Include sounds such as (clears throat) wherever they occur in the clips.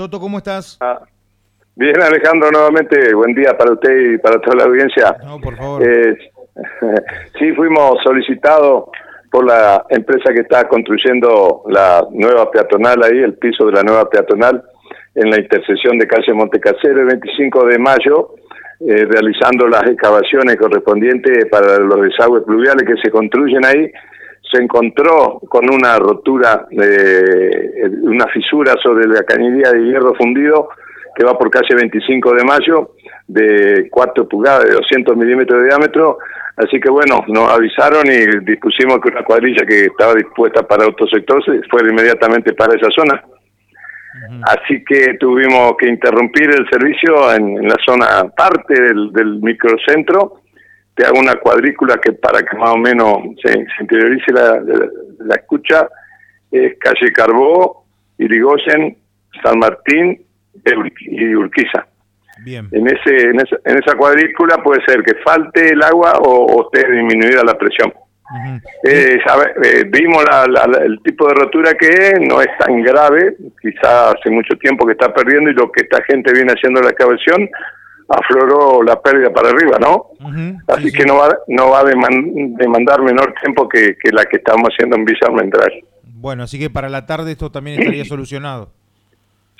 Toto, ¿cómo estás? Ah, bien, Alejandro, nuevamente buen día para usted y para toda la audiencia. No, por favor. Eh, (laughs) sí, fuimos solicitados por la empresa que está construyendo la nueva peatonal ahí, el piso de la nueva peatonal, en la intersección de calle Montecasero el 25 de mayo, eh, realizando las excavaciones correspondientes para los desagües pluviales que se construyen ahí, se encontró con una rotura, de una fisura sobre la cañería de hierro fundido que va por calle 25 de mayo, de 4 pulgadas, de 200 milímetros de diámetro. Así que bueno, nos avisaron y dispusimos que una cuadrilla que estaba dispuesta para otro sector fuera inmediatamente para esa zona. Así que tuvimos que interrumpir el servicio en, la zona parte del, microcentro. Te hago una cuadrícula que para que más o menos se, interiorice la, escucha es calle Carbó, Irigoyen, San Martín y Urquiza. Bien. En, ese, en, esa, cuadrícula puede ser que falte el agua o, esté disminuida la presión. Eh, eh, vimos el tipo de rotura que es, no es tan grave, quizá hace mucho tiempo que está perdiendo y lo que esta gente viene haciendo la excavación afloró la pérdida para arriba, ¿no? Así que no va, no va a demandar menor tiempo que, la que estamos haciendo en Villa Almendral. Bueno, así que para la tarde esto también estaría (clears throat) solucionado.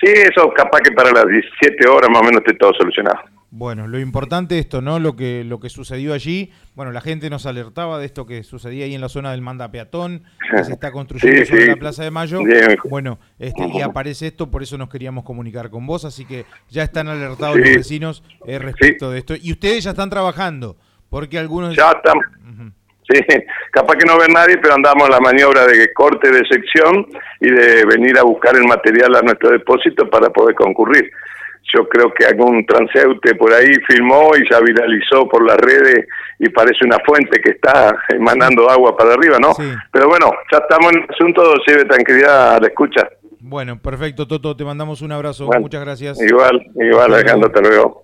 Sí, eso capaz que para las 17 horas más o menos esté todo solucionado. Bueno, lo importante esto, ¿no? Lo que, lo que sucedió allí, bueno, la gente nos alertaba de esto que sucedía ahí en la zona del Manda Peatón, que se está construyendo sobre la Plaza de Mayo. Bueno, este, y aparece esto, por eso nos queríamos comunicar con vos, así que ya están alertados los vecinos eh, respecto de esto. Y ustedes ya están trabajando, porque algunos... Ya están. Sí, capaz que no ve nadie, pero andamos la maniobra de corte de sección y de venir a buscar el material a nuestro depósito para poder concurrir yo creo que algún transeúnte por ahí filmó y ya viralizó por las redes y parece una fuente que está (laughs) emanando agua para arriba, ¿no? Pero bueno, ya estamos en el asunto, lleve tranquilidad a la escucha. Bueno, perfecto, Toto, te mandamos un abrazo, muchas gracias. Igual, igual, Alejandro, hasta luego.